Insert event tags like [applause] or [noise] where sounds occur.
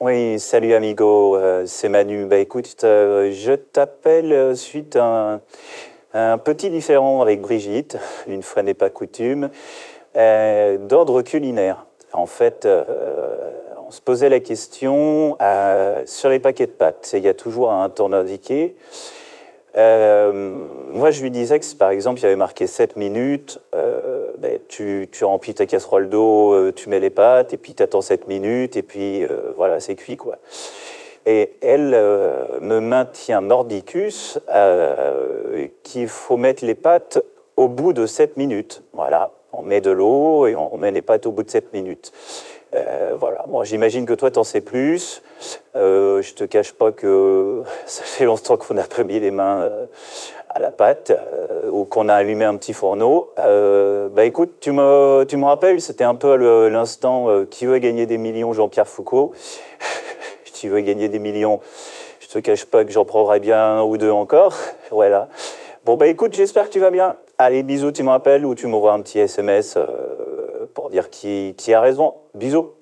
Oui, salut amigo, euh, c'est Manu. Bah écoute, euh, je t'appelle euh, suite à un, petit différend avec Brigitte, [laughs] une fois n'est pas coutume, d'ordre culinaire. En fait, on se posait la question sur les paquets de pâtes. Il y a toujours un temps indiqué. Moi, je lui disais que par exemple il y avait marqué 7 minutes, tu, remplis ta casserole d'eau, euh, tu mets les pâtes, et puis tu attends 7 minutes, et puis euh, voilà, c'est cuit. quoi. Et elle euh, me maintient mordicus qu'il faut mettre les pâtes au bout de 7 minutes. Voilà, on met de l'eau et on met les pâtes au bout de 7 minutes. Voilà, moi j'imagine que toi t'en sais plus. Je te cache pas que [laughs] ça fait longtemps qu'on n'a pas mis les mains à la pâte euh, ou qu'on a allumé un petit fourneau. Euh, bah écoute, tu me, tu me rappelles, c'était un peu l'instant euh, qui veut gagner des millions Jean-Pierre Foucault? [laughs] qui veut gagner des millions, je te cache pas que j'en prendrai bien un ou deux encore. [laughs] voilà. Bon bah écoute, j'espère que tu vas bien. Allez, bisous, tu me rappelles ou tu m'envoies un petit SMS pour dire qui, qui a raison. Bisous.